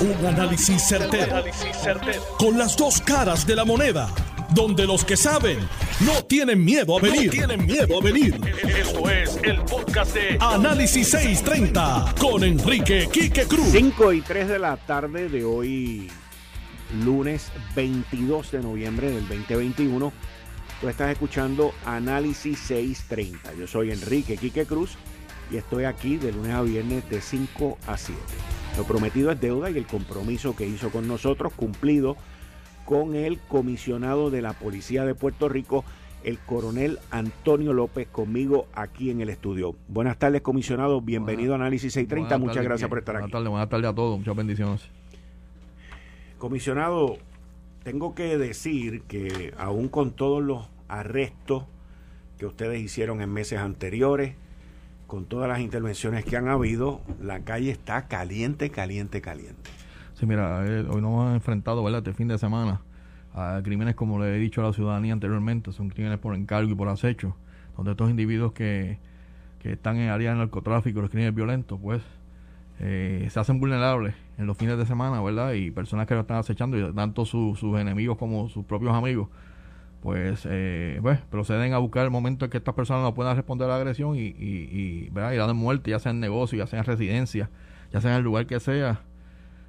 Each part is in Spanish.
Un análisis certero, Con las dos caras de la moneda. Donde los que saben no tienen miedo a venir. tienen miedo a venir. Esto es el podcast de Análisis 630 con Enrique Quique Cruz. 5 y 3 de la tarde de hoy, lunes 22 de noviembre del 2021. Tú estás escuchando Análisis 630. Yo soy Enrique Quique Cruz y estoy aquí de lunes a viernes de 5 a 7. Lo prometido es deuda y el compromiso que hizo con nosotros cumplido con el comisionado de la Policía de Puerto Rico, el coronel Antonio López, conmigo aquí en el estudio. Buenas tardes, comisionado. Bienvenido a Análisis 630. Muchas gracias por estar aquí. Buenas tardes, buenas tardes a todos. Muchas bendiciones. Comisionado, tengo que decir que aún con todos los arrestos que ustedes hicieron en meses anteriores, con todas las intervenciones que han habido, la calle está caliente, caliente, caliente. Sí, mira, eh, hoy nos hemos enfrentado, ¿verdad?, este fin de semana a crímenes, como le he dicho a la ciudadanía anteriormente, son crímenes por encargo y por acecho, donde estos individuos que, que están en áreas de narcotráfico, los crímenes violentos, pues eh, se hacen vulnerables en los fines de semana, ¿verdad? Y personas que lo están acechando, tanto sus enemigos como sus propios amigos, pues, eh, pues proceden a buscar el momento en que estas personas no puedan responder a la agresión y, y, y, ¿verdad? y dan muerte, ya sea en negocio, ya sea en residencia, ya sea en el lugar que sea.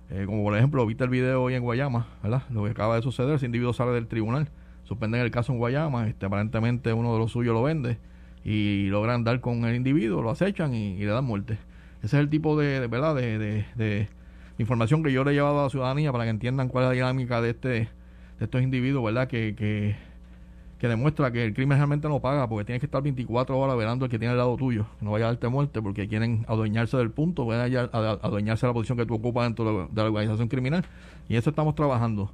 Eh, como por ejemplo, viste el video hoy en Guayama, ¿verdad? Lo que acaba de suceder, ese individuo sale del tribunal, suspenden el caso en Guayama, este, aparentemente uno de los suyos lo vende y logran dar con el individuo, lo acechan y, le dan muerte. Ese es el tipo de, ¿verdad? De, de, de, información que yo le he llevado a la ciudadanía para que entiendan cuál es la dinámica de este de estos individuos, ¿verdad? Que, que que demuestra que el crimen realmente no paga porque tienes que estar 24 horas velando al que tiene al lado tuyo, que no vaya a darte muerte porque quieren adueñarse del punto, vayan a, adueñarse de la posición que tú ocupas dentro de la organización criminal y eso estamos trabajando.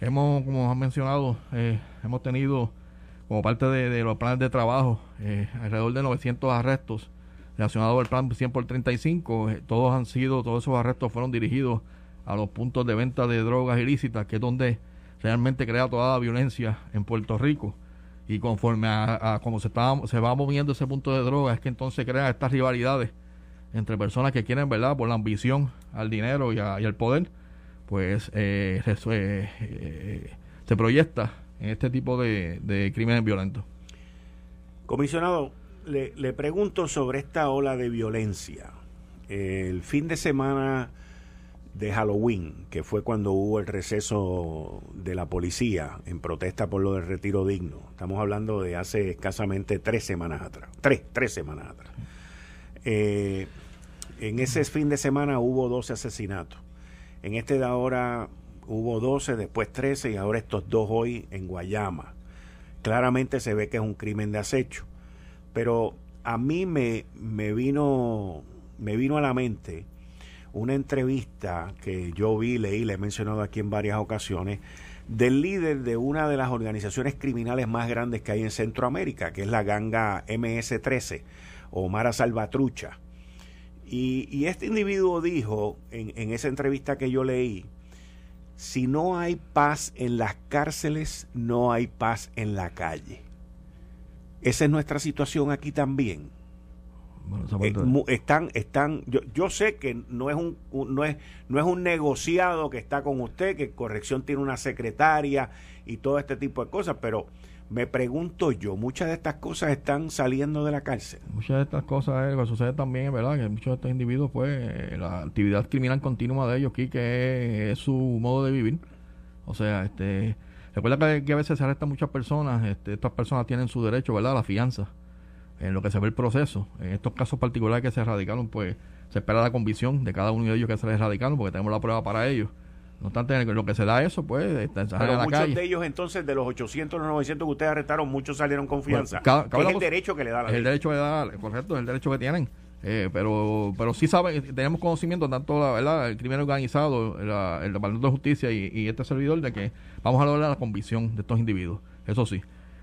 Hemos, como has mencionado, eh, hemos tenido como parte de, los planes de trabajo eh, alrededor de 900 arrestos relacionados al plan 100 por 35. Eh, todos han sido, todos esos arrestos fueron dirigidos a los puntos de venta de drogas ilícitas, que es donde realmente crea toda la violencia en Puerto Rico y conforme a, como se, está, se va moviendo ese punto de droga es que entonces crea estas rivalidades entre personas que quieren, ¿verdad?, por la ambición al dinero y, al poder, pues eh, eh, eh, se proyecta en este tipo de, de crímenes violentos. Comisionado, le, le pregunto sobre esta ola de violencia. El fin de semana de Halloween, que fue cuando hubo el receso de la policía en protesta por lo del retiro digno. Estamos hablando de hace escasamente tres semanas atrás. Tres, tres semanas atrás. Eh, en ese fin de semana hubo 12 asesinatos. En este de ahora hubo 12, después 13 y ahora estos dos hoy en Guayama. Claramente se ve que es un crimen de acecho. Pero a mí me, me vino me vino a la mente una entrevista que yo vi, leí, le he mencionado aquí en varias ocasiones, del líder de una de las organizaciones criminales más grandes que hay en Centroamérica, que es la ganga MS-13 o Mara Salvatrucha. Y, este individuo dijo en, en esa entrevista que yo leí, si no hay paz en las cárceles, no hay paz en la calle. Esa es nuestra situación aquí también. Eh, están, están, yo, yo sé que no es un, no es, no es un negociado que está con usted, que corrección tiene una secretaria y todo este tipo de cosas, pero me pregunto yo, muchas de estas cosas están saliendo de la cárcel. Muchas de estas cosas, eh, sucede también, ¿verdad? Que muchos de estos individuos, pues, eh, la actividad criminal continua de ellos aquí, que es, su modo de vivir. O sea, este, recuerda que, a veces se arrestan muchas personas, este, estas personas tienen su derecho, ¿verdad? A la fianza en lo que se ve el proceso. En estos casos particulares que se erradicaron, pues se espera la convicción de cada uno de ellos que se les erradicaron, porque tenemos la prueba para ellos. No obstante, en lo que se da eso, pues, está, Pero la muchos de ellos, entonces, de los 800, los 900 que ustedes arrestaron, muchos salieron con fianza. es el derecho que le da la El derecho que le da, correcto, es el derecho que tienen. Eh, pero pero sí sabe, tenemos conocimiento, tanto la, ¿verdad? el crimen organizado, el Departamento de Justicia y, y, este servidor, de que vamos a lograr la convicción de estos individuos. Eso sí,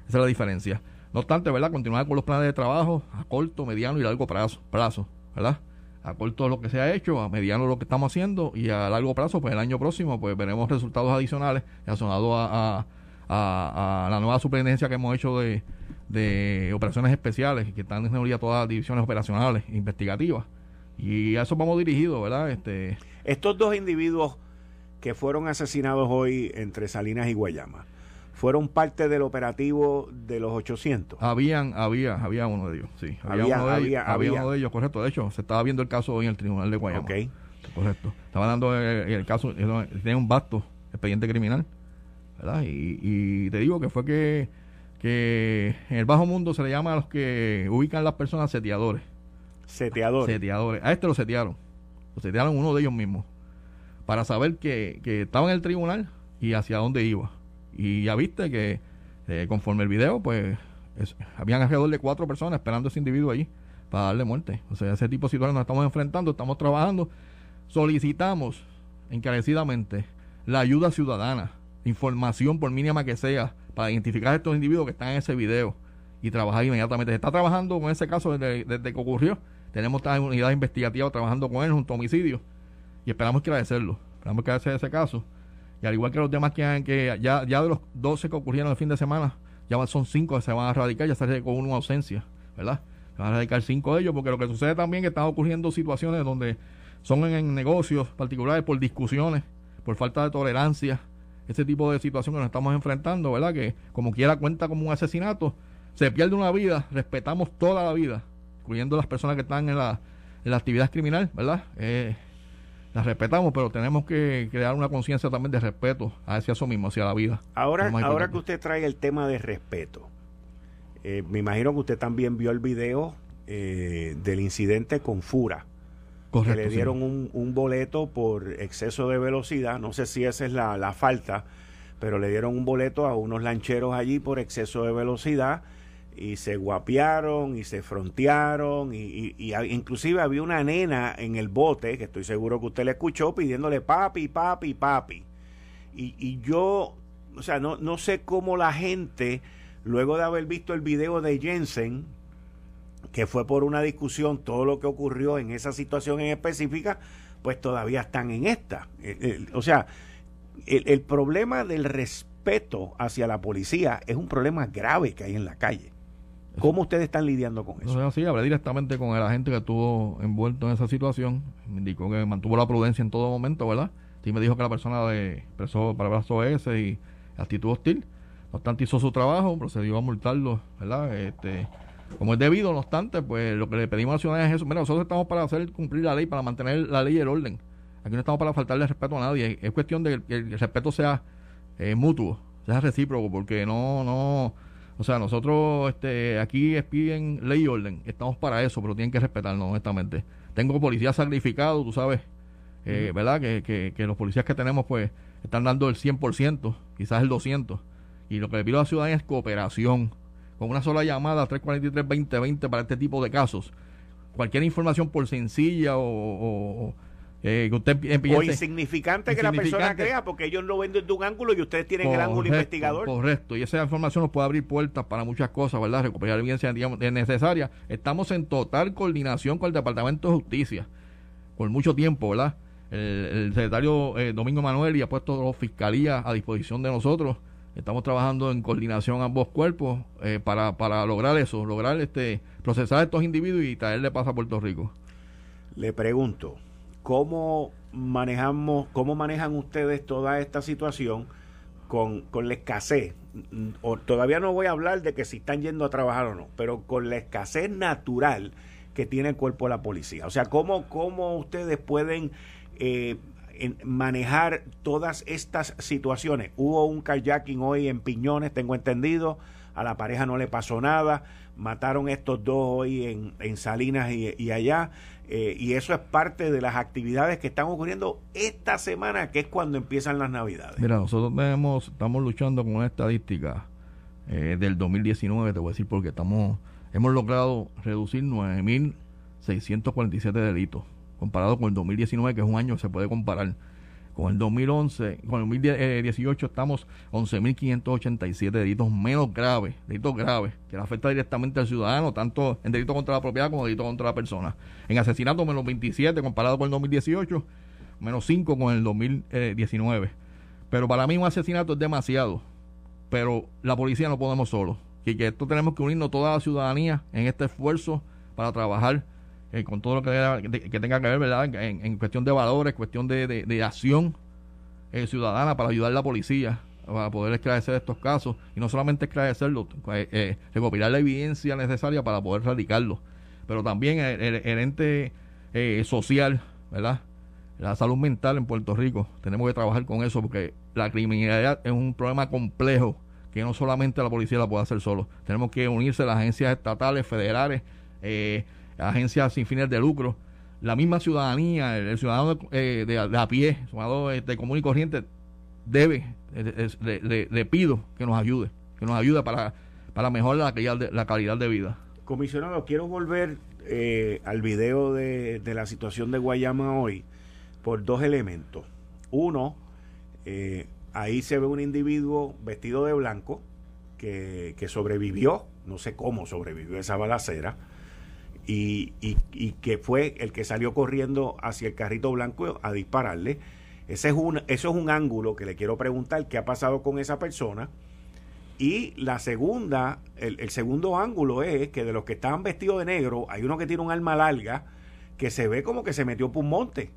esa es la diferencia. No obstante, ¿verdad? Continuar con los planes de trabajo a corto, mediano y largo plazo, plazo ¿verdad? A corto lo que se ha hecho, a mediano lo que estamos haciendo y a largo plazo, pues el año próximo, pues veremos resultados adicionales relacionados a, a, la nueva superintendencia que hemos hecho de, operaciones especiales, que están en todas las divisiones operacionales, investigativas. Y a eso vamos dirigidos, ¿verdad? Este, Estos dos individuos que fueron asesinados hoy entre Salinas y Guayama, fueron parte del operativo de los 800. Habían, había, había uno de ellos, sí. Había, uno, de ellos, había, uno de ellos, correcto. De hecho, se estaba viendo el caso hoy en el Tribunal de Guayama. Ok. Correcto. Estaba dando el, caso, tenía un vasto expediente criminal, ¿verdad? Y, y te digo que fue que, que en el bajo mundo se le llama a los que ubican las personas seteadores. Seteadores. Seteadores. A este lo setearon. Lo setearon uno de ellos mismos. Para saber que, que estaba en el tribunal y hacia dónde iba. Y ya viste que eh, conforme el video, pues habían alrededor de cuatro personas esperando a ese individuo ahí para darle muerte. O sea, ese tipo de situaciones nos estamos enfrentando, estamos trabajando. Solicitamos encarecidamente la ayuda ciudadana, información por mínima que sea, para identificar a estos individuos que están en ese video y trabajar inmediatamente. Se está trabajando con ese caso desde, que ocurrió. Tenemos esta unidad investigativa trabajando con él junto a homicidio y esperamos que hacerlo. Esperamos que hacer ese caso. Y al igual que los demás que, que ya, ya de los 12 que ocurrieron el fin de semana, ya son 5 que se van a radicar, ya se con una ausencia, ¿verdad? Se van a radicar 5 de ellos, porque lo que sucede también es que están ocurriendo situaciones donde son en, negocios particulares por discusiones, por falta de tolerancia, ese tipo de situación que nos estamos enfrentando, ¿verdad? Que como quiera cuenta como un asesinato, se pierde una vida, respetamos toda la vida, incluyendo las personas que están en la, en la actividad criminal, ¿verdad? Eh, las respetamos, pero tenemos que crear una conciencia también de respeto hacia eso mismo, hacia la vida. Ahora, ahora que usted trae el tema de respeto, eh, me imagino que usted también vio el video eh, del incidente con Fura. Correcto, que le dieron un, un, boleto por exceso de velocidad, no sé si esa es la, la falta, pero le dieron un boleto a unos lancheros allí por exceso de velocidad y se guapearon y se frontearon y, inclusive había una nena en el bote, que estoy seguro que usted le escuchó, pidiéndole papi, papi, papi. Y, y yo, o sea, no, no sé cómo la gente, luego de haber visto el video de Jensen, que fue por una discusión, todo lo que ocurrió en esa situación en específica, pues todavía están en esta. o sea, el, el problema del respeto hacia la policía es un problema grave que hay en la calle. ¿Cómo ustedes están lidiando con eso? sí, hablé directamente con el agente que estuvo envuelto en esa situación. Me indicó que mantuvo la prudencia en todo momento, ¿verdad? Sí me dijo que la persona de, expresó palabras ese y actitud hostil. No obstante, hizo su trabajo, procedió a multarlo, ¿verdad? Este, como es debido, no obstante, pues lo que le pedimos a la ciudadanía es eso. Mira, nosotros estamos para hacer cumplir la ley, para mantener la ley y el orden. Aquí no estamos para faltarle respeto a nadie. Es cuestión de que el, respeto sea eh, mutuo, sea recíproco, porque no, no o sea, nosotros este, aquí piden ley y orden, estamos para eso, pero tienen que respetarnos, honestamente. Tengo policías sacrificados, tú sabes, eh, ¿verdad? Que, que, los policías que tenemos, pues, están dando el 100%, quizás el 200%. Y lo que le pido a la ciudadanía es cooperación. Con una sola llamada 343-2020 para este tipo de casos. Cualquier información, por sencilla o eh, usted o insignificante que la persona crea, porque ellos lo ven desde un ángulo y ustedes tienen el ángulo investigador. Correcto, y esa información nos puede abrir puertas para muchas cosas, ¿verdad? Recuperar evidencia digamos, necesaria. Estamos en total coordinación con el Departamento de Justicia por mucho tiempo, ¿verdad? El, secretario eh, Domingo Manuel y ha puesto la fiscalía a disposición de nosotros. Estamos trabajando en coordinación ambos cuerpos eh, para, para lograr eso, lograr este procesar a estos individuos y traerle paz a Puerto Rico. Le pregunto, ¿Cómo manejamos, cómo manejan ustedes toda esta situación con, con la escasez? O, todavía no voy a hablar de que si están yendo a trabajar o no, pero con la escasez natural que tiene el cuerpo de la policía. O sea, ¿cómo, cómo ustedes pueden eh, manejar todas estas situaciones? Hubo un kayaking hoy en Piñones, tengo entendido, a la pareja no le pasó nada, mataron estos dos hoy en, en Salinas y allá. Eh, y eso es parte de las actividades que están ocurriendo esta semana, que es cuando empiezan las Navidades. Mira, nosotros tenemos, estamos luchando con una estadística eh, del 2019, te voy a decir, porque estamos, hemos logrado reducir 9.647 delitos, comparado con el 2019, que es un año que se puede comparar con el 2011, con el 2018 estamos 11.587 delitos menos graves, delitos graves, que le afecta directamente al ciudadano, tanto en delito contra la propiedad como en delito contra la persona. En asesinato menos 27 comparado con el 2018, menos 5 con el 2019. Pero para mí un asesinato es demasiado. Pero la policía no podemos solo. Y que esto tenemos que unirnos toda la ciudadanía en este esfuerzo para trabajar eh, con todo lo que, tenga que ver, ¿verdad? En, cuestión de valores, cuestión de, de, acción eh, ciudadana para ayudar a la policía para poder esclarecer estos casos y no solamente esclarecerlo, eh, recopilar la evidencia necesaria para poder radicarlo, pero también el, el ente social, ¿verdad? La salud mental en Puerto Rico, tenemos que trabajar con eso porque la criminalidad es un problema complejo que no solamente la policía la puede hacer solo. Tenemos que unirse las agencias estatales, federales, eh, agencias sin fines de lucro, la misma ciudadanía, el, ciudadano eh, de, a pie, ciudadano de, común y corriente, debe, le, pido que nos ayude, que nos ayude para, para mejorar la calidad de, la calidad de vida. Comisionado, quiero volver eh, al video de, de la situación de Guayama hoy por dos elementos. Uno, eh, ahí se ve un individuo vestido de blanco que, sobrevivió, no sé cómo sobrevivió esa balacera, y, que fue el que salió corriendo hacia el carrito blanco a dispararle. Ese es un, eso es un ángulo que le quiero preguntar qué ha pasado con esa persona. Y la segunda, el, el, segundo ángulo es que de los que estaban vestidos de negro, hay uno que tiene un arma larga que se ve como que se metió por un monte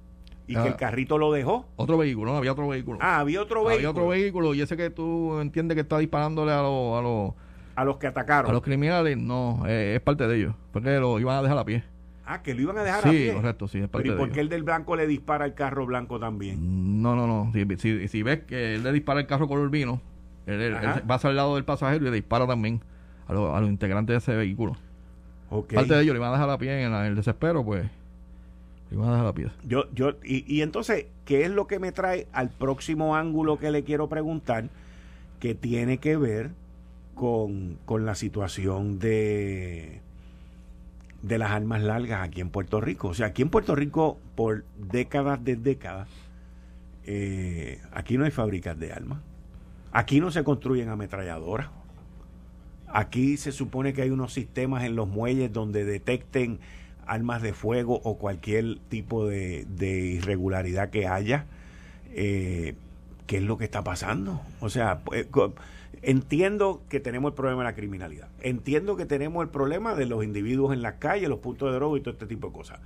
y que el ah. carrito lo dejó. Otro vehículo, no, había otro vehículo. Ah, había otro vehículo. Había otro vehículo y ese que tú entiendes que está disparándole a los... A los, a los que atacaron. A los criminales, no, eh, es parte de ellos. Porque lo iban a dejar a pie. Ah, que lo iban a dejar a pie. Sí, correcto, sí, es parte ¿y por qué el del blanco le dispara al carro blanco también? No, no, no. Si, si, ves que él le dispara el carro color vino, él, va al lado del pasajero y le dispara también a, a los integrantes de ese vehículo. Okay. Parte de ellos le iban a dejar a pie en el desespero, pues la Yo, yo, y, entonces, ¿qué es lo que me trae al próximo ángulo que le quiero preguntar? Que tiene que ver con, la situación de, de las armas largas aquí en Puerto Rico. O sea, aquí en Puerto Rico, por décadas de décadas, eh, aquí no hay fábricas de armas. Aquí no se construyen ametralladoras. Aquí se supone que hay unos sistemas en los muelles donde detecten armas de fuego o cualquier tipo de, irregularidad que haya. Eh, ¿Qué es lo que está pasando? O sea, pues, entiendo que tenemos el problema de la criminalidad. Entiendo que tenemos el problema de los individuos en las calles, los puntos de droga y todo este tipo de cosas.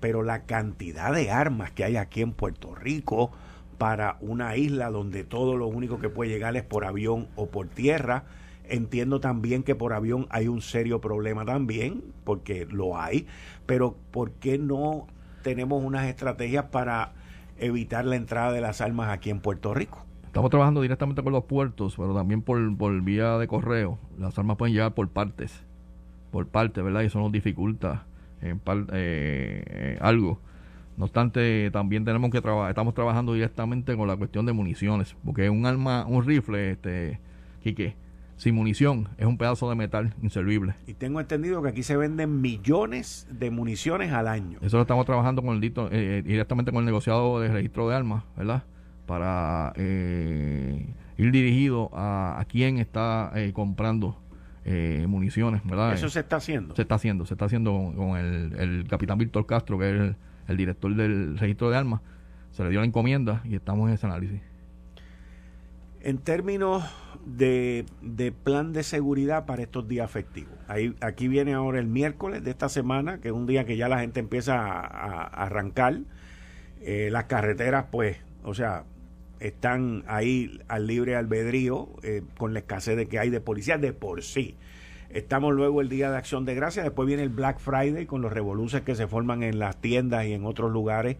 Pero la cantidad de armas que hay aquí en Puerto Rico para una isla donde todo lo único que puede llegar es por avión o por tierra, Entiendo también que por avión hay un serio problema también, porque lo hay, pero ¿por qué no tenemos unas estrategias para evitar la entrada de las armas aquí en Puerto Rico? Estamos trabajando directamente con los puertos, pero también por, por vía de correo. Las armas pueden llegar por partes, por partes, ¿verdad? Y eso nos dificulta en eh, algo. No obstante, también tenemos que trabajar, estamos trabajando directamente con la cuestión de municiones, porque un arma, un rifle, este, Quique, sin munición, es un pedazo de metal inservible. Y tengo entendido que aquí se venden millones de municiones al año. Eso lo estamos trabajando con el eh, eh, directamente con el negociado de registro de armas, ¿verdad? Para eh, ir dirigido a, a quién está comprando municiones, ¿verdad? Eso se está haciendo. Se está haciendo, se está haciendo con, el, el, capitán Víctor Castro, que es el, el director del registro de armas. Se le dio la encomienda y estamos en ese análisis. En términos de, plan de seguridad para estos días festivos. Ahí, aquí viene ahora el miércoles de esta semana, que es un día que ya la gente empieza a, arrancar. Eh, las carreteras, pues, o sea, están ahí al libre albedrío eh, con la escasez de que hay de policías de por sí. Estamos luego el Día de Acción de Gracias, después viene el Black Friday con los revoluciones que se forman en las tiendas y en otros lugares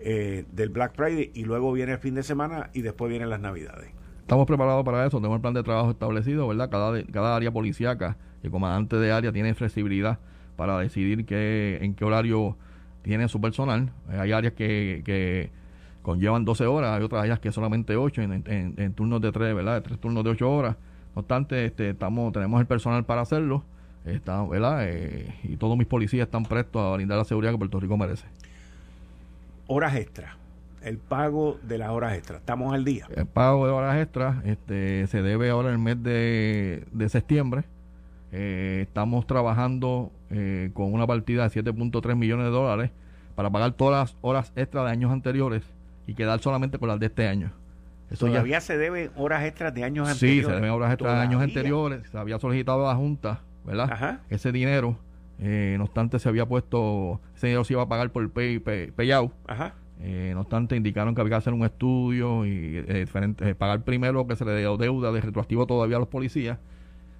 eh, del Black Friday y luego viene el fin de semana y después vienen las Navidades. Estamos preparados para eso, tenemos el plan de trabajo establecido, ¿verdad? Cada, cada área policíaca, el comandante de área tiene flexibilidad para decidir qué, en qué horario tiene su personal. Eh, hay áreas que, que conllevan 12 horas, hay otras áreas que solamente 8 en, turnos de 3, ¿verdad? De 3 turnos de 8 horas. No obstante, este, estamos, tenemos el personal para hacerlo, está, ¿verdad? Eh, y todos mis policías están prestos a brindar la seguridad que Puerto Rico merece. Horas extras el pago de las horas extras. ¿Estamos al día? El pago de horas extras este, se debe ahora en el mes de, septiembre. Eh, estamos trabajando eh, con una partida de 7.3 millones de dólares para pagar todas las horas extras de años anteriores y quedar solamente con las de este año. Eso ¿Todavía se deben horas extras de años anteriores? Sí, se deben horas extras de años anteriores. Se había solicitado a la Junta, ¿verdad? Ese dinero Eh, no obstante, se había puesto, ese dinero se iba a pagar por el pay, payout. Ajá. Eh, no obstante, indicaron que había que hacer un estudio y diferente, pagar primero que se le dio deuda de retroactivo todavía a los policías.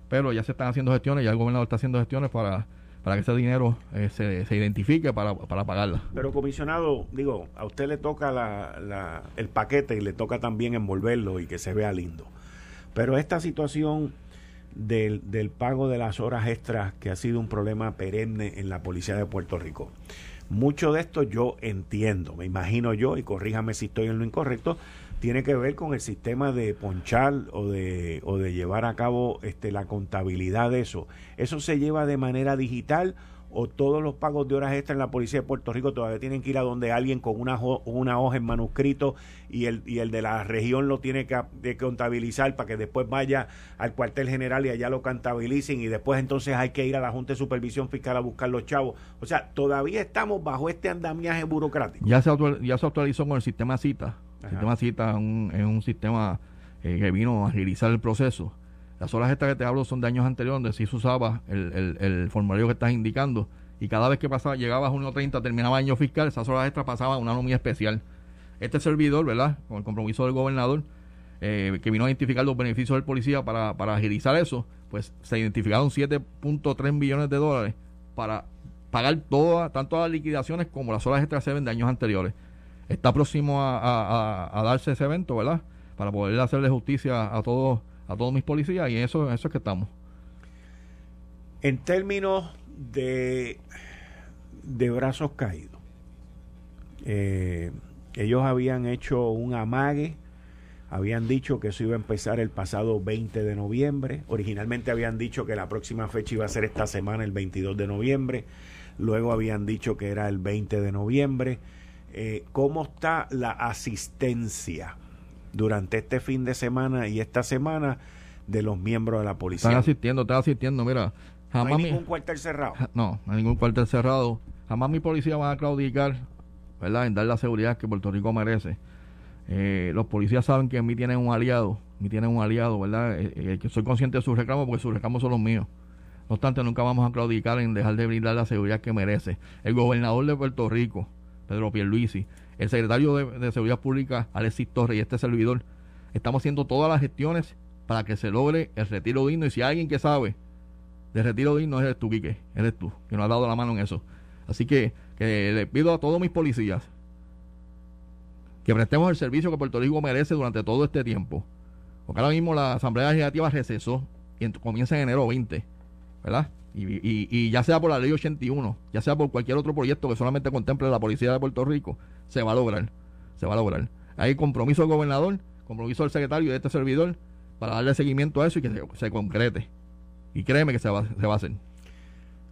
Pero ya se están haciendo gestiones, ya el gobernador está haciendo gestiones para para que ese dinero eh, se, se, identifique para, para pagarla. Pero comisionado, digo, a usted le toca la, el paquete y le toca también envolverlo y que se vea lindo. Pero esta situación del, del pago de las horas extras que ha sido un problema perenne en la policía de Puerto Rico. Mucho de esto yo entiendo, me imagino yo, y corríjame si estoy en lo incorrecto, tiene que ver con el sistema de ponchar o de, o de llevar a cabo este, la contabilidad de eso. ¿Eso se lleva de manera digital o todos los pagos de horas extras en la Policía de Puerto Rico todavía tienen que ir a donde alguien con una, una hoja en manuscrito y el, y el de la región lo tiene que, contabilizar para que después vaya al cuartel general y allá lo contabilicen y después entonces hay que ir a la Junta de Supervisión Fiscal a buscar los chavos. O sea, todavía estamos bajo este andamiaje burocrático. Ya se, ya se actualizó con el sistema CITA el sistema cita es un, sistema eh, que vino a agilizar el proceso. Las horas estas que te hablo son de años anteriores donde sí se usaba el, formulario que estás indicando y cada vez que pasaba, llegaba a junio 30, terminaba año fiscal, esas horas extras pasaban a una nómina especial. Este servidor, ¿verdad? Con el compromiso del gobernador, eh, que vino a identificar los beneficios del policía para, para agilizar eso, pues se identificaron 7.3 millones de dólares para pagar todas, tanto las liquidaciones como las horas extras se de años anteriores está próximo a, darse ese evento, ¿verdad? Para poder hacerle justicia a todos a todos mis policías y eso, eso es que estamos. En términos de, de brazos caídos, eh, ellos habían hecho un amague, habían dicho que eso iba a empezar el pasado 20 de noviembre, originalmente habían dicho que la próxima fecha iba a ser esta semana, el 22 de noviembre, luego habían dicho que era el 20 de noviembre, eh, cómo está la asistencia durante este fin de semana y esta semana de los miembros de la policía. Están asistiendo, están asistiendo, mira. Jamás ¿No hay ningún cuartel cerrado? No, no hay ningún cuartel cerrado. Jamás mi policía va a claudicar, ¿verdad? En dar la seguridad que Puerto Rico merece. Eh, los policías saben que en mí tienen un aliado, mí tienen un aliado, ¿verdad? Eh, que soy consciente de sus reclamos porque sus reclamos son los míos. No obstante, nunca vamos a claudicar en dejar de brindar la seguridad que merece. El gobernador de Puerto Rico, Pedro Pierluisi, el secretario de, Seguridad Pública, Alexis Torres, y este servidor, estamos haciendo todas las gestiones para que se logre el retiro digno. Y si hay alguien que sabe de retiro digno, eres tú, Quique, eres tú, que nos ha dado la mano en eso. Así que, que le pido a todos mis policías que prestemos el servicio que Puerto Rico merece durante todo este tiempo. Porque ahora mismo la Asamblea Legislativa recesó y comienza en enero 20, ¿verdad? Y, ya sea por la ley 81, ya sea por cualquier otro proyecto que solamente contemple la policía de Puerto Rico, se va a lograr. Se va a lograr. Hay compromiso del gobernador, compromiso del secretario de este servidor para darle seguimiento a eso y que se, concrete. Y créeme que se va, se va a hacer.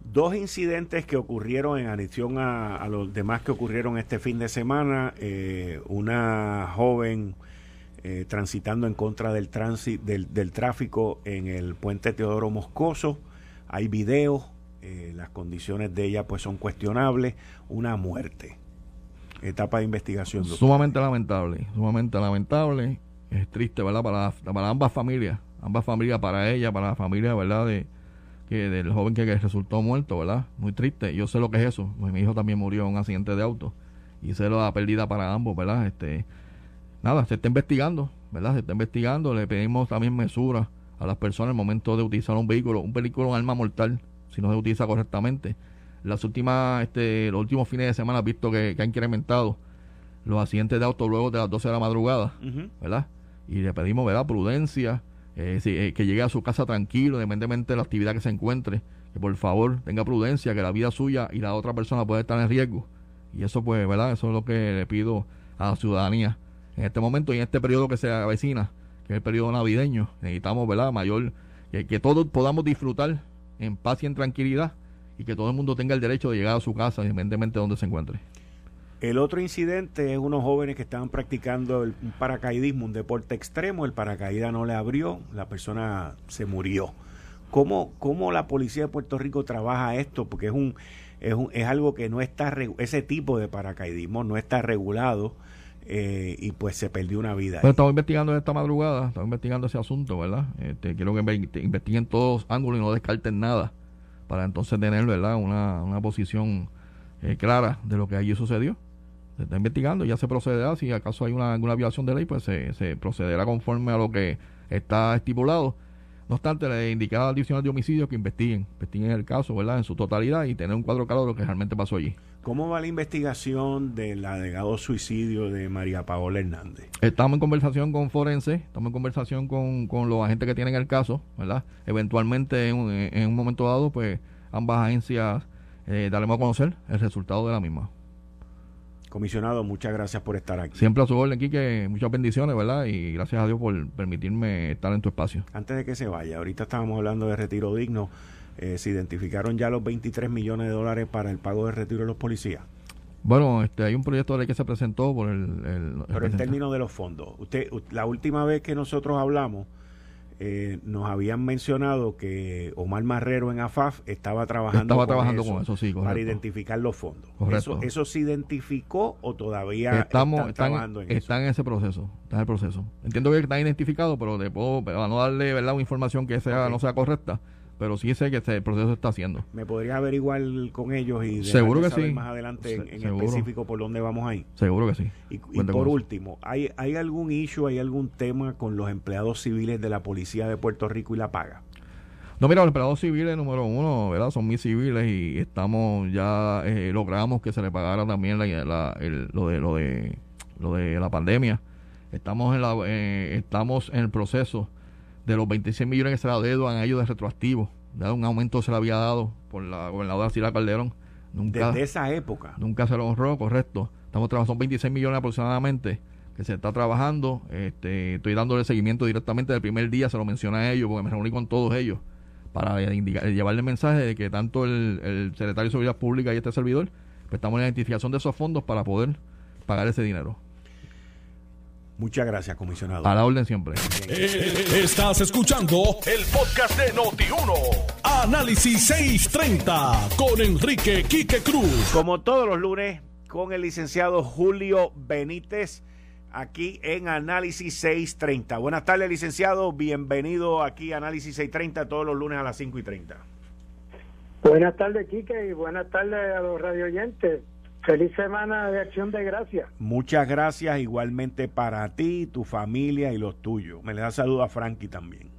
Dos incidentes que ocurrieron en adición a, los demás que ocurrieron este fin de semana. Eh, una joven eh, transitando en contra del, del, del tráfico en el puente Teodoro Moscoso hay videos, eh, las condiciones de ella pues son cuestionables, una muerte. Etapa de investigación. Sumamente lamentable, sumamente lamentable. Es triste, ¿verdad? Para, para ambas familias, ambas familias, para ella, para la familia, ¿verdad? De, que del joven que, resultó muerto, ¿verdad? Muy triste. Yo sé lo que es eso. Pues, mi hijo también murió en un accidente de auto y sé la pérdida para ambos, ¿verdad? Este, nada, se está investigando, ¿verdad? Se está investigando. Le pedimos también mesura a las personas en el momento de utilizar un vehículo, un vehículo, un arma mortal, si no se utiliza correctamente. Las últimas, este, los últimos fines de semana he visto que, que, han incrementado los accidentes de auto luego de las 12 de la madrugada, ¿verdad? Y le pedimos, ¿verdad? Prudencia, eh, eh, que llegue a su casa tranquilo, independientemente de la actividad que se encuentre, que por favor tenga prudencia, que la vida suya y la otra persona puede estar en riesgo. Y eso, pues, ¿verdad? Eso es lo que le pido a la ciudadanía en este momento y en este periodo que se avecina que es el periodo navideño. Necesitamos, ¿verdad? Mayor, que, todos podamos disfrutar en paz y en tranquilidad y que todo el mundo tenga el derecho de llegar a su casa, independientemente de donde se encuentre. El otro incidente es unos jóvenes que estaban practicando el, un paracaidismo, un deporte extremo. El paracaídas no le abrió, la persona se murió. ¿Cómo, ¿Cómo la policía de Puerto Rico trabaja esto? Porque es, un, es, un, es algo que no está, ese tipo de paracaidismo no está regulado eh, y pues se perdió una vida. Pues estamos investigando esta madrugada, estamos investigando ese asunto, ¿verdad? Este, quiero que investiguen todos ángulos y no descarten nada, para entonces tener ¿verdad? Una, una posición eh, clara de lo que allí sucedió. Se está investigando, ya se procederá. Si acaso hay una, alguna violación de ley, pues se, se procederá conforme a lo que está estipulado. No obstante, le indicará a de Homicidios que investiguen, investiguen el caso, ¿verdad? En su totalidad y tener un cuadro claro de lo que realmente pasó allí. ¿Cómo va la investigación del alegado suicidio de María Paola Hernández? Estamos en conversación con Forense, estamos en conversación con, con los agentes que tienen el caso, ¿verdad? Eventualmente, en, en un momento dado, pues ambas agencias eh, daremos a conocer el resultado de la misma. Comisionado, muchas gracias por estar aquí. Siempre a su orden, Quique. Muchas bendiciones, ¿verdad? Y gracias a Dios por permitirme estar en tu espacio. Antes de que se vaya, ahorita estábamos hablando de retiro digno. Eh, ¿Se identificaron ya los 23 millones de dólares para el pago de retiro de los policías? Bueno, este, hay un proyecto de ley que se presentó por el... el Pero en términos de los fondos, usted, la última vez que nosotros hablamos, eh, nos habían mencionado que Omar Marrero en AFAF estaba trabajando, estaba trabajando con eso, sí, para identificar los fondos. Correcto. Eso, se identificó o todavía Estamos, están, trabajando en están en ese proceso, está en el proceso. Entiendo que está identificado, pero de, para no darle verdad una información que sea no sea correcta, pero sí sé que el proceso está haciendo. ¿Me podría averiguar con ellos y seguro que sí. más adelante en, específico por dónde vamos ahí? Seguro que sí. Y, por último, ¿hay, ¿hay algún issue, hay algún tema con los empleados civiles de la Policía de Puerto Rico y la paga? No, mira, los empleados civiles, número uno, ¿verdad? Son mis civiles y estamos, ya eh, logramos que se le pagara también la, lo, de, lo, de, lo de la pandemia. Estamos en, la, eh, estamos en el proceso de los 26 millones que se le deudan a ellos de retroactivo. Un aumento se le había dado por la gobernadora Sila Calderón. Nunca, Desde esa época. Nunca se lo honró, correcto. Estamos trabajando, son 26 millones aproximadamente que se está trabajando. Este, estoy dándole seguimiento directamente del primer día, se lo mencioné a ellos, porque me reuní con todos ellos para llevarle el mensaje de que tanto el, el secretario de Seguridad Pública y este servidor, pues estamos en la identificación de esos fondos para poder pagar ese dinero. Muchas gracias, comisionado. A la orden siempre. Eh, estás escuchando el podcast de Noti1. Análisis 630 con Enrique Quique Cruz. Como todos los lunes, con el licenciado Julio Benítez, aquí en Análisis 630. Buenas tardes, licenciado. Bienvenido aquí a Análisis 630 todos los lunes a las 5 y 30. Buenas tardes, Quique, y buenas tardes a los radioyentes. Feliz semana de acción de gracias. Muchas gracias igualmente para ti, tu familia y los tuyos. Me le da saludo a Frankie también.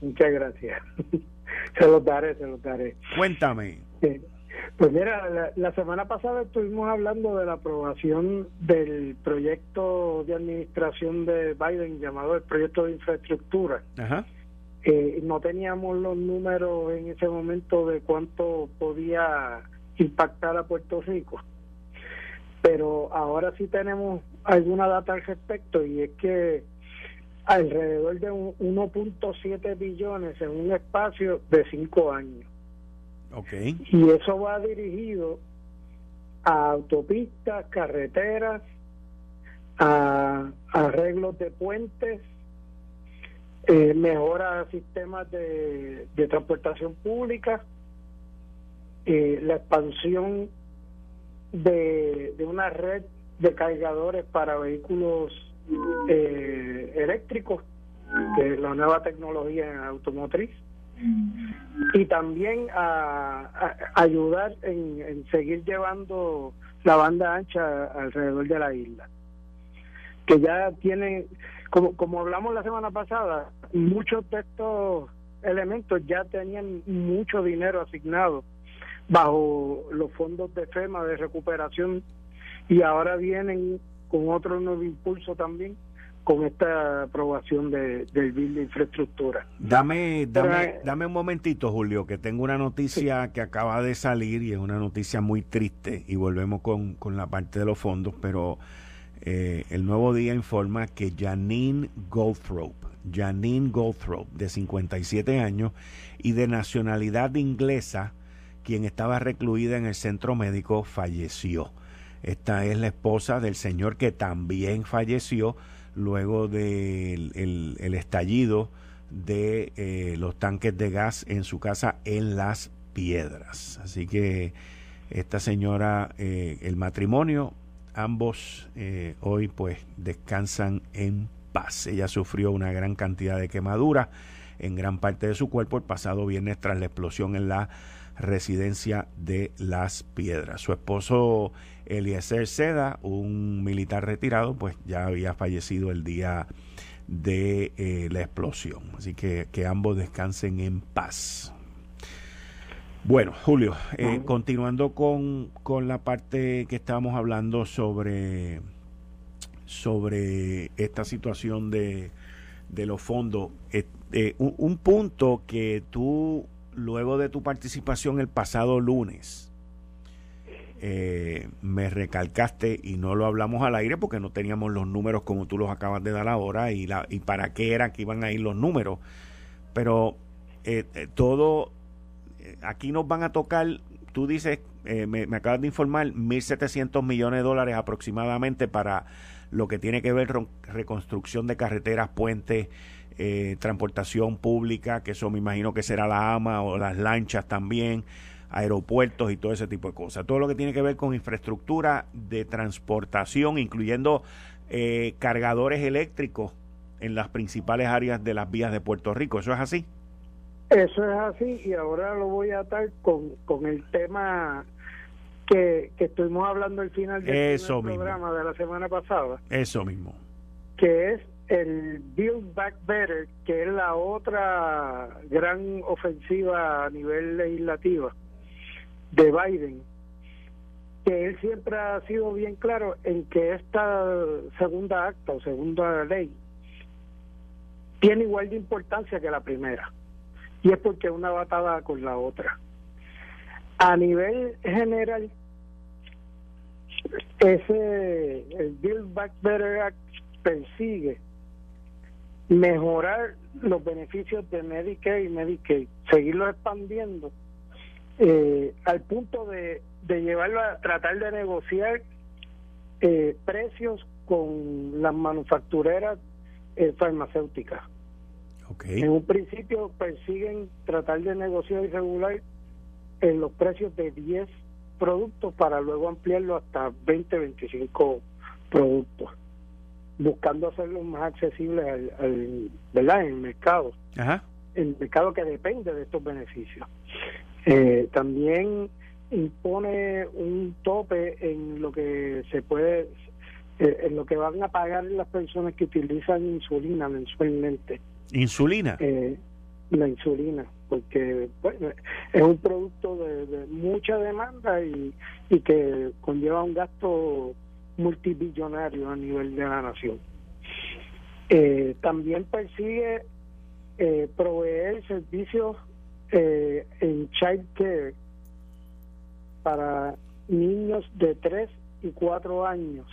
Muchas gracias. se los daré, se los daré. Cuéntame. Pues mira, la, semana pasada estuvimos hablando de la aprobación del proyecto de administración de Biden llamado el proyecto de infraestructura. Ajá. Eh, no teníamos los números en ese momento de cuánto podía impactar a Puerto Rico pero ahora sí tenemos alguna data al respecto y es que alrededor de 1.7 billones en un espacio de 5 años. Okay. Y eso va dirigido a autopistas, carreteras, a arreglos de puentes, eh, mejora sistemas de, de transportación pública, eh, la expansión de, una red de cargadores para vehículos eh, eléctricos, que es la nueva tecnología automotriz, y también a, ayudar en, seguir llevando la banda ancha alrededor de la isla. Que ya tienen, como, como hablamos la semana pasada, muchos de estos elementos ya tenían mucho dinero asignado bajo los fondos de FEMA de recuperación y ahora vienen con otro nuevo impulso también con esta aprobación de, del bill de infraestructura. Dame, dame, eh, dame un momentito, Julio, que tengo una noticia que acaba de salir y es una noticia muy triste y volvemos con, con la parte de los fondos, pero eh, el nuevo día informa que Janine Goldthrope, Janine Goldthrope, de 57 años y de nacionalidad inglesa, quien estaba recluida en el centro médico, falleció. Esta es la esposa del señor que también falleció luego del el, estallido de eh, los tanques de gas en su casa en Las Piedras. Así que esta señora, eh, el matrimonio, ambos eh, hoy pues descansan en paz. Ella sufrió una gran cantidad de quemaduras en gran parte de su cuerpo el pasado viernes tras la explosión en la residencia de Las Piedras. Su esposo Eliezer Seda, un militar retirado, pues ya había fallecido el día de eh, la explosión. Así que que ambos descansen en paz. Bueno, Julio, eh, continuando con, con, la parte que estábamos hablando sobre, sobre esta situación de, de los fondos, eh, un, un, punto que tú, luego de tu participación el pasado lunes, eh, me recalcaste y no lo hablamos al aire porque no teníamos los números como tú los acabas de dar ahora y, la, y para qué era que iban a ir los números. Pero eh, eh, todo, aquí nos van a tocar, tú dices, me, me, acabas de informar, 1.700 millones de dólares aproximadamente para lo que tiene que ver con reconstrucción de carreteras, puentes, transportación pública, que eso me imagino que será la AMA o las lanchas también aeropuertos y todo ese tipo de cosas. Todo lo que tiene que ver con infraestructura de transportación, incluyendo eh, cargadores eléctricos en las principales áreas de las vías de Puerto Rico. ¿Eso es así? Eso es así y ahora lo voy a atar con, con el tema que, que estuvimos hablando al final del programa de la semana pasada. Eso mismo. Que es el Build Back Better, que es la otra gran ofensiva a nivel legislativo de Biden, que él siempre ha sido bien claro en que esta segunda acta o segunda ley tiene igual de importancia que la primera. Y es porque una batada con la otra. A nivel general, ese el Build Back Better Act persigue mejorar los beneficios de Medicare y Medicaid, seguirlo expandiendo eh, al punto de, de llevarlo a tratar de negociar eh, precios con las manufactureras eh, farmacéuticas. En un principio persiguen tratar de negociar y regular en los precios de 10 productos para luego ampliarlo hasta 20, 25 productos, buscando hacerlos más accesibles al, al ¿verdad? en el mercado. Ajá. El mercado que depende de estos beneficios. Eh, también impone un tope en lo que se puede, eh, en lo que van a pagar las personas que utilizan insulina mensualmente. ¿Insulina? Eh, la insulina, porque es un producto de, mucha demanda y, y que conlleva un gasto multibillonario a nivel de la nación. Eh, también persigue eh, proveer servicios eh, en child care para niños de 3 y 4 años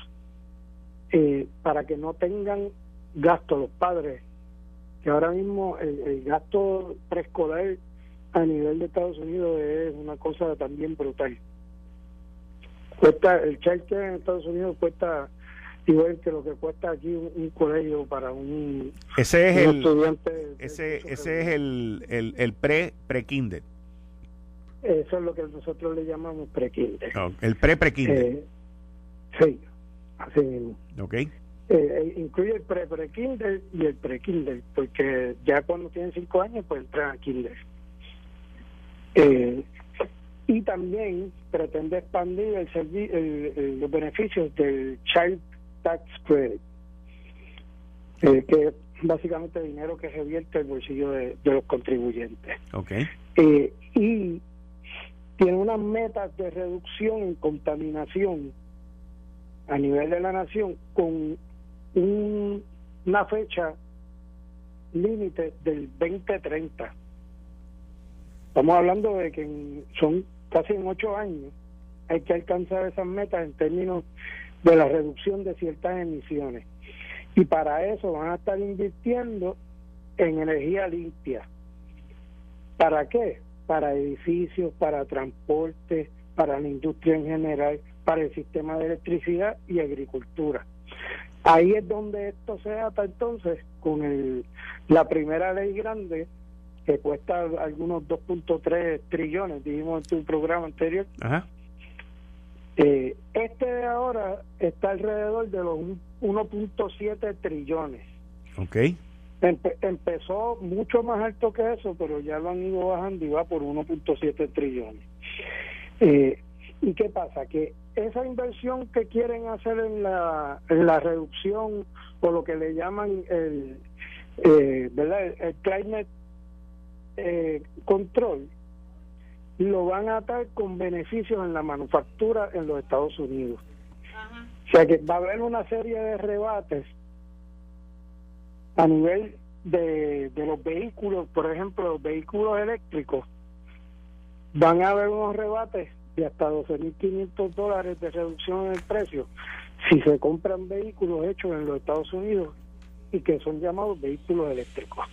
eh, para que no tengan gasto los padres que ahora mismo el, gasto preescolar a nivel de Estados Unidos es una cosa también brutal cuesta el child care en Estados Unidos cuesta igual que lo que cuesta aquí un, colegio para un, ese es el, estudiante ese, ese es el, el, el pre pre kinder eso es lo que nosotros le llamamos pre kinder el pre pre kinder eh, sí así mismo. Ok. Eh, eh, incluye el pre pre kinder y el pre kinder porque ya cuando tienen cinco años pues entran a kinder y también pretende expandir el, los beneficios del child tax credit, eh, que es básicamente dinero que revierte el bolsillo de, los contribuyentes. Okay. Eh, y tiene unas metas de reducción en contaminación a nivel de la nación con una fecha límite del 2030. Estamos hablando de que son casi en ocho años hay que alcanzar esas metas en términos de la reducción de ciertas emisiones. Y para eso van a estar invirtiendo en energía limpia. ¿Para qué? Para edificios, para transporte, para la industria en general, para el sistema de electricidad y agricultura. Ahí es donde esto se ata entonces con el, la primera ley grande que cuesta algunos 2.3 trillones, dijimos en tu programa anterior, Ajá. Eh, este de ahora está alrededor de los 1.7 trillones. Ok. empezó mucho más alto que eso, pero ya lo han ido bajando y va por 1.7 trillones. Eh, ¿Y qué pasa? Que esa inversión que quieren hacer en la, en la reducción o lo que le llaman el, eh, ¿verdad? el, climate eh, control, lo van a atar con beneficios en la manufactura en los Estados Unidos. O sea que va a haber una serie de rebates a nivel de, de los vehículos, por ejemplo, los vehículos eléctricos, van a haber unos rebates de hasta 12.500 dólares de reducción en el precio si se compran vehículos hechos en los Estados Unidos y que son llamados vehículos eléctricos.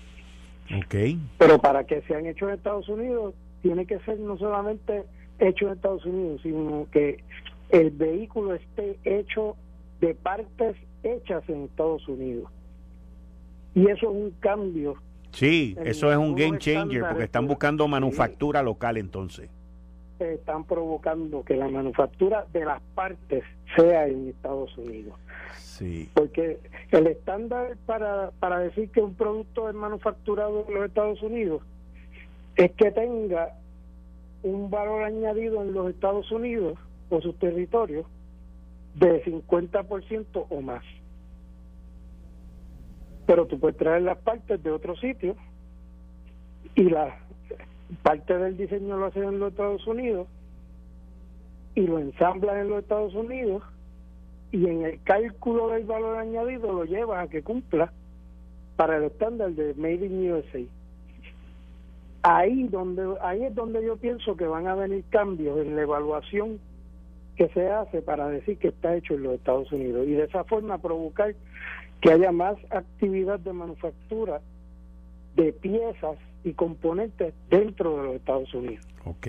Okay. Pero para que sean hechos en Estados Unidos, tiene que ser no solamente hecho en Estados Unidos, sino que el vehículo esté hecho de partes hechas en Estados Unidos. Y eso es un cambio. Sí, eso es un game changer porque están buscando manufactura local entonces. Están provocando que la manufactura de las partes sea en Estados Unidos. Sí. Porque el estándar para, para decir que un producto es manufacturado en los Estados Unidos es que tenga un valor añadido en los Estados Unidos o sus territorios de 50% o más. Pero tú puedes traer las partes de otro sitio y la parte del diseño lo hacen en los Estados Unidos y lo ensamblan en los Estados Unidos y en el cálculo del valor añadido lo llevas a que cumpla para el estándar de Made in USA ahí donde ahí es donde yo pienso que van a venir cambios en la evaluación que se hace para decir que está hecho en los Estados Unidos y de esa forma provocar que haya más actividad de manufactura de piezas y componentes dentro de los Estados Unidos. Ok.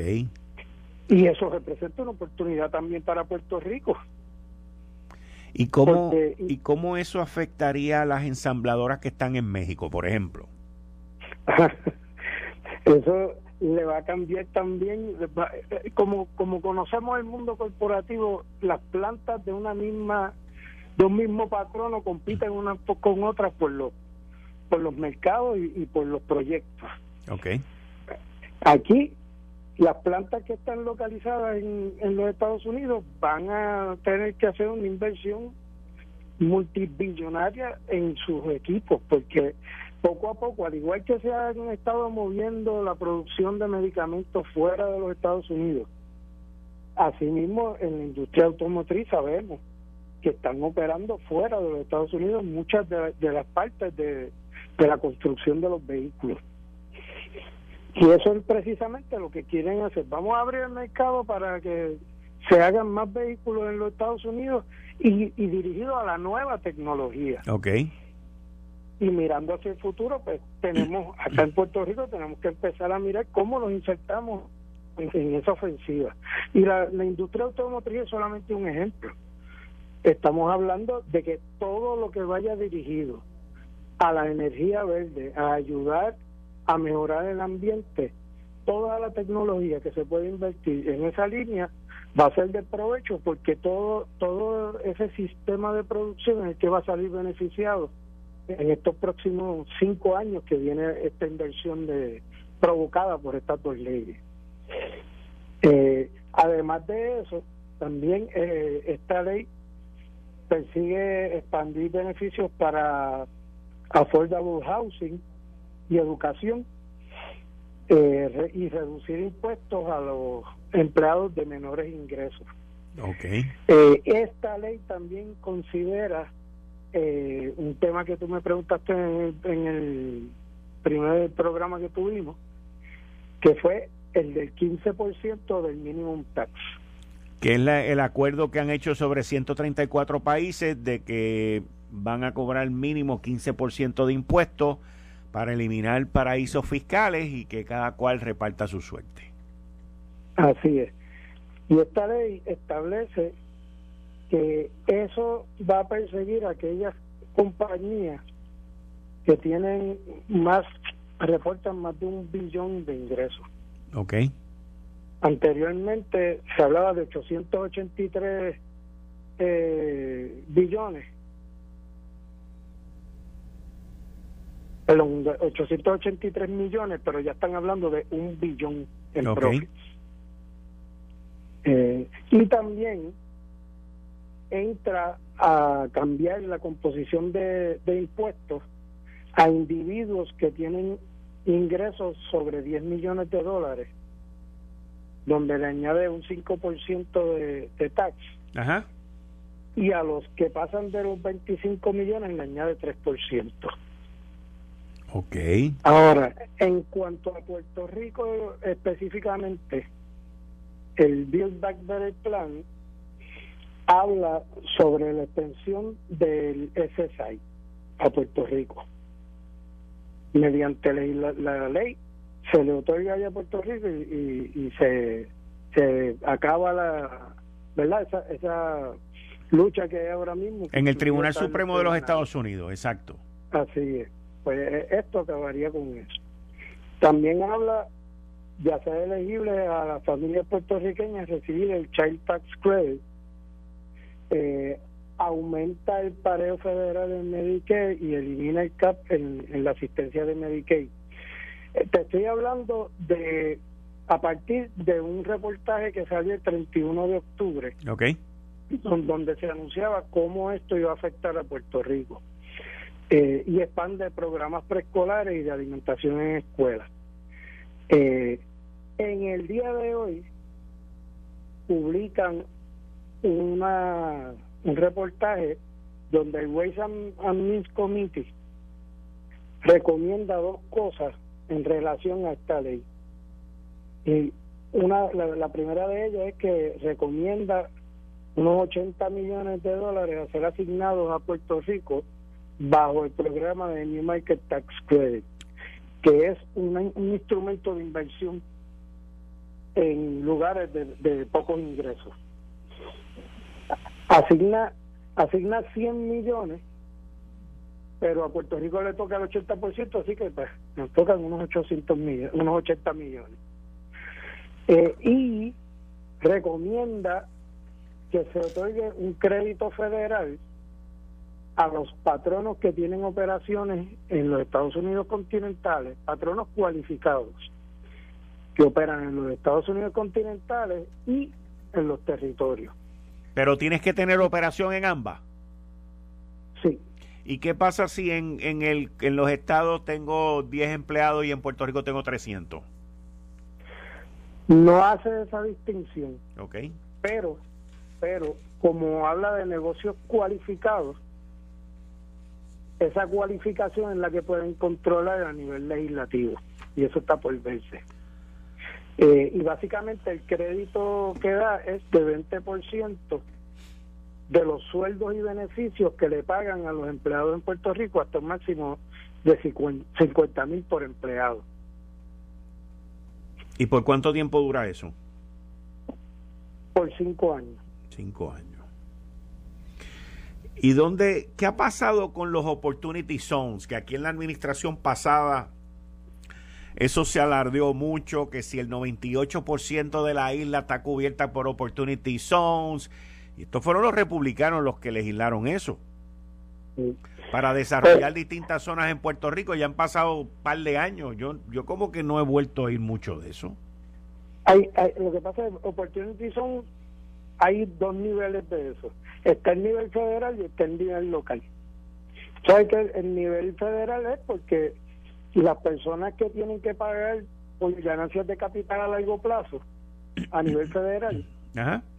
Y eso representa una oportunidad también para Puerto Rico. ¿Y cómo, ¿Y cómo eso afectaría a las ensambladoras que están en México, por ejemplo? Eso le va a cambiar también, eh, como, como conocemos el mundo corporativo, las plantas de una misma, de un mismo patrono compiten una con otras por los, por los mercados y, por los proyectos. Okay. Aquí las plantas que están localizadas en, los Estados Unidos van a tener que hacer una inversión multibillonaria en sus equipos porque poco a poco, al igual que se han estado moviendo la producción de medicamentos fuera de los Estados Unidos, asimismo en la industria automotriz sabemos que están operando fuera de los Estados Unidos muchas de, las partes de la construcción de los vehículos. Y eso es precisamente lo que quieren hacer. Vamos a abrir el mercado para que se hagan más vehículos en los Estados Unidos y, y dirigidos a la nueva tecnología. Okay y mirando hacia el futuro, pues tenemos, acá en Puerto Rico tenemos que empezar a mirar cómo nos insertamos en, esa ofensiva. Y la, la industria automotriz es solamente un ejemplo. Estamos hablando de que todo lo que vaya dirigido a la energía verde, a ayudar a mejorar el ambiente, toda la tecnología que se puede invertir en esa línea va a ser de provecho porque todo todo ese sistema de producción es el que va a salir beneficiado en estos próximos cinco años que viene esta inversión de provocada por estas dos leyes. Eh, además de eso, también eh, esta ley persigue expandir beneficios para affordable housing y educación eh, y reducir impuestos a los empleados de menores ingresos. Okay. esta ley también considera eh, un tema que tú me preguntaste en el, primer programa que tuvimos, que fue el del 15% del minimum tax. Que es el acuerdo que han hecho sobre 134 países de que van a cobrar mínimo 15% de impuestos para eliminar paraísos fiscales y que cada cual reparta su suerte. Así es. Y esta ley establece que eso va a perseguir a aquellas compañías que tienen más, reportan más de un billón de ingresos. Ok. Anteriormente se hablaba de 883 eh, billones. Perdón, 883 millones, pero ya están hablando de un billón en okay. Eh, y también entra a cambiar la composición de, de impuestos a individuos que tienen ingresos sobre 10 millones de dólares, donde le añade un 5% de, de tax. Ajá. Y a los que pasan de los 25 millones le añade 3%. Ok. Ahora, en cuanto a Puerto Rico específicamente, el Build Back Better Plan habla sobre la extensión del SSI a Puerto Rico. Mediante la, ley se le otorga ya a Puerto Rico y, se, se acaba la verdad esa, esa lucha que hay ahora mismo. En el Tribunal Supremo de los Estados Unidos, exacto. Así es. Pues esto acabaría con eso. También habla de hacer elegible a las familias puertorriqueñas recibir el Child Tax Credit. Eh, aumenta el pareo federal en Medicaid y elimina el CAP en, la asistencia de Medicaid. Eh, te estoy hablando de a partir de un reportaje que salió el 31 de octubre, okay. donde se anunciaba cómo esto iba a afectar a Puerto Rico. Eh, y expande programas preescolares y de alimentación en escuelas. Eh, en el día de hoy publican una un reportaje donde el Ways and, Means Committee recomienda dos cosas en relación a esta ley. Y una, la, primera de ellas es que recomienda unos 80 millones de dólares a ser asignados a Puerto Rico bajo el programa de New Market Tax Credit, que es un instrumento de inversión en lugares de pocos ingresos asigna asigna 100 millones pero a Puerto Rico le toca el 80%, así que pues, nos tocan unos 800 millones, unos 80 millones. Y recomienda que se otorgue un crédito federal a los patronos que tienen operaciones en los Estados Unidos continentales, patronos cualificados, que operan en los Estados Unidos continentales y en los territorios. Pero tienes que tener operación en ambas. Sí. ¿Y qué pasa si en, en, el, en los estados tengo 10 empleados y en Puerto Rico tengo 300? No hace esa distinción. Ok. Pero, pero, como habla de negocios cualificados, esa cualificación es la que pueden controlar a nivel legislativo. Y eso está por verse. Eh, y básicamente el crédito que da es de 20% de los sueldos y beneficios que le pagan a los empleados en Puerto Rico hasta un máximo de 50 mil por empleado. ¿Y por cuánto tiempo dura eso? Por cinco años. Cinco años. ¿Y dónde, qué ha pasado con los Opportunity Zones? Que aquí en la administración pasada eso se alardeó mucho, que si el 98% de la isla está cubierta por Opportunity Zones. Y estos fueron los republicanos los que legislaron eso. Para desarrollar distintas zonas en Puerto Rico. Ya han pasado un par de años. Yo, yo como que no he vuelto a oír mucho de eso. Hay, lo que pasa es que Opportunity Zones, hay dos niveles de eso. Está el nivel federal y está el nivel local. ¿Sabes que el nivel federal es porque las personas que tienen que pagar por ganancias de capital a largo plazo a nivel federal,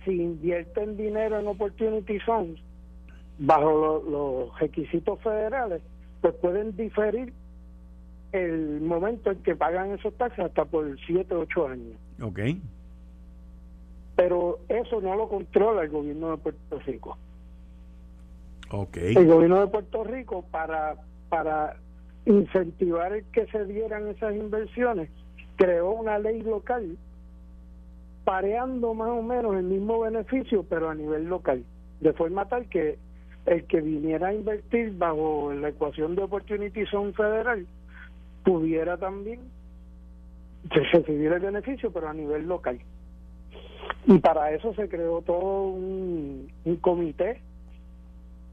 si invierten dinero en Opportunity Zones bajo los requisitos federales, pues pueden diferir el momento en que pagan esos taxes hasta por 7 o 8 años. Ok. Pero eso no lo controla el gobierno de Puerto Rico. Ok. El gobierno de Puerto Rico para para incentivar que se dieran esas inversiones, creó una ley local pareando más o menos el mismo beneficio, pero a nivel local, de forma tal que el que viniera a invertir bajo la ecuación de Opportunity Zone federal pudiera también recibir el beneficio, pero a nivel local. Y para eso se creó todo un, comité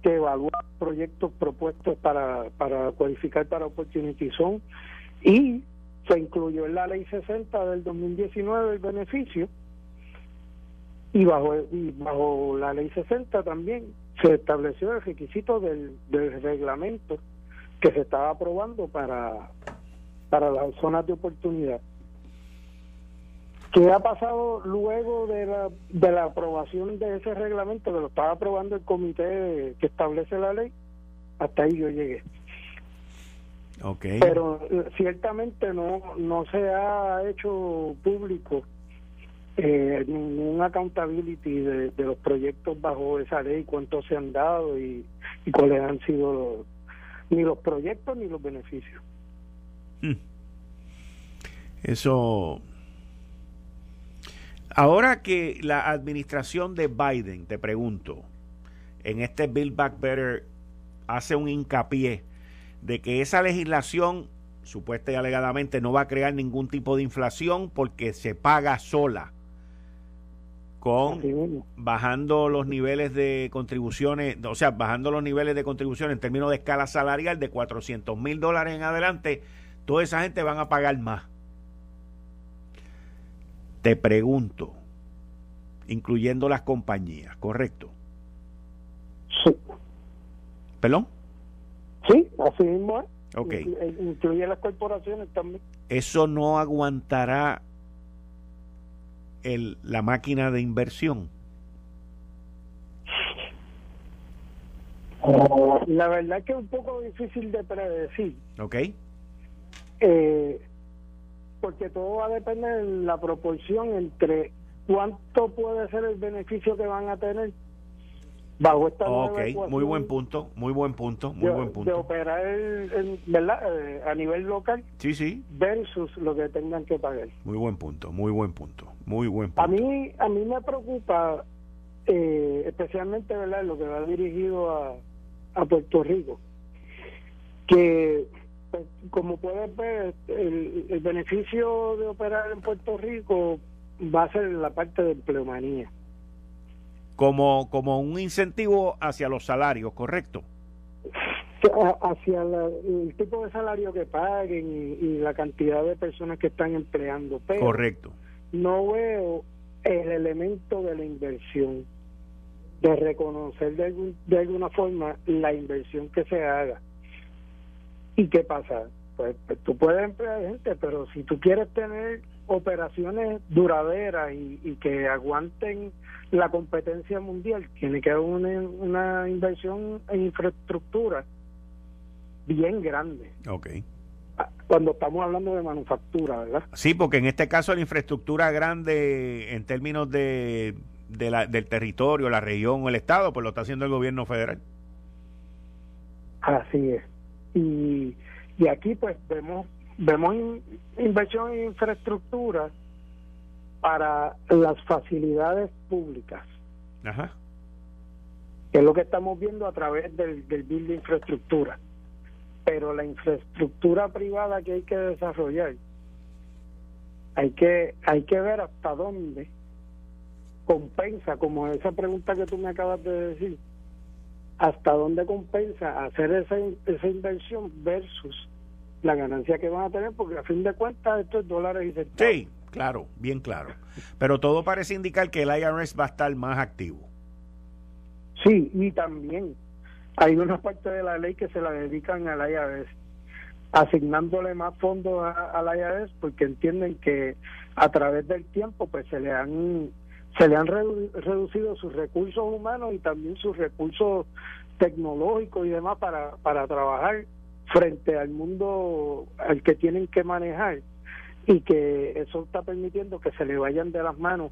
que evalúa proyectos propuestos para, para cualificar para Opportunity Zone y se incluyó en la ley 60 del 2019 el beneficio y bajo, y bajo la ley 60 también se estableció el requisito del, del reglamento que se estaba aprobando para, para las zonas de oportunidad. ¿Qué ha pasado luego de la, de la aprobación de ese reglamento que lo estaba aprobando el comité que establece la ley? Hasta ahí yo llegué. Okay. Pero eh, ciertamente no, no se ha hecho público eh, ningún accountability de, de, los proyectos bajo esa ley, cuántos se han dado y, y cuáles han sido los, ni los proyectos ni los beneficios. Hmm. Eso. Ahora que la administración de Biden, te pregunto, en este Build Back Better hace un hincapié de que esa legislación supuesta y alegadamente no va a crear ningún tipo de inflación porque se paga sola con bajando los niveles de contribuciones, o sea, bajando los niveles de contribución en términos de escala salarial de 400 mil dólares en adelante, toda esa gente van a pagar más. Te pregunto, incluyendo las compañías, ¿correcto? Sí. ¿Perdón? Sí, así mismo Ok. Incluye las corporaciones también. Eso no aguantará el, la máquina de inversión? La verdad que es un poco difícil de predecir. Ok. Eh, porque todo va a depender de la proporción entre cuánto puede ser el beneficio que van a tener bajo esta Ok, muy buen punto, muy buen punto, muy buen punto. De operar ¿verdad? Eh, a nivel local. Sí, sí. Versus lo que tengan que pagar. Muy buen punto, muy buen punto, muy buen punto. A mí, a mí me preocupa, eh, especialmente, ¿verdad? Lo que va dirigido a, a Puerto Rico, que pues, como puedes ver, el, el beneficio de operar en Puerto Rico va a ser la parte de empleomanía como, como un incentivo hacia los salarios, ¿correcto? Hacia el tipo de salario que paguen y, la cantidad de personas que están empleando. Pero Correcto. No veo el elemento de la inversión, de reconocer de, de alguna forma la inversión que se haga. ¿Y qué pasa? Pues, pues, tú puedes emplear gente, pero si tú quieres tener operaciones duraderas y, y que aguanten la competencia mundial, tiene que haber una, una inversión en infraestructura bien grande. Ok. Ah, cuando estamos hablando de manufactura, ¿verdad? Sí, porque en este caso la infraestructura grande en términos de, de la, del territorio, la región o el Estado, pues lo está haciendo el gobierno federal. Así es. Y, y aquí pues vemos vemos inversión en infraestructura para las facilidades públicas. Ajá. Que es lo que estamos viendo a través del, del bill de infraestructura. Pero la infraestructura privada que hay que desarrollar, hay que, hay que ver hasta dónde compensa, como esa pregunta que tú me acabas de decir, hasta dónde compensa hacer esa, esa inversión versus la ganancia que van a tener, porque a fin de cuentas esto es dólares y centavos. Sí, claro, bien claro. Pero todo parece indicar que el IRS va a estar más activo. Sí, y también hay una parte de la ley que se la dedican al IRS, asignándole más fondos al IRS porque entienden que a través del tiempo pues se le han se le han reducido sus recursos humanos y también sus recursos tecnológicos y demás para, para trabajar frente al mundo al que tienen que manejar y que eso está permitiendo que se le vayan de las manos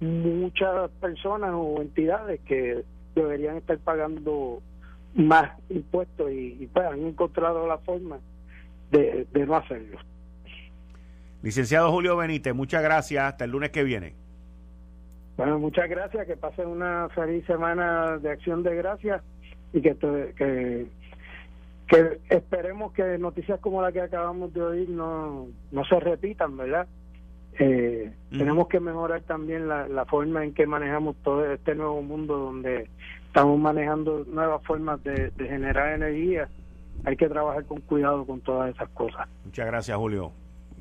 muchas personas o entidades que deberían estar pagando más impuestos y, pues han encontrado la forma de, de no hacerlo. Licenciado Julio Benítez, muchas gracias. Hasta el lunes que viene. Bueno, muchas gracias. Que pasen una feliz semana de acción de gracias y que, que que esperemos que noticias como la que acabamos de oír no, no se repitan, ¿verdad? Eh, tenemos que mejorar también la, la forma en que manejamos todo este nuevo mundo donde estamos manejando nuevas formas de, generar energía. Hay que trabajar con cuidado con todas esas cosas. Muchas gracias, Julio.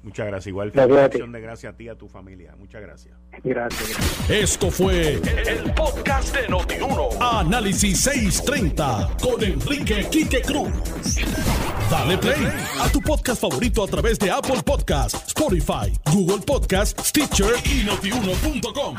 Muchas gracias. Igual felicitación de gracias a ti y a tu familia. Muchas gracias. Gracias. Esto fue el, podcast de Notiuno. Análisis 630 con Enrique Quique Cruz. Dale play a tu podcast favorito a través de Apple Podcasts, Spotify, Google Podcasts, Stitcher y notiuno.com.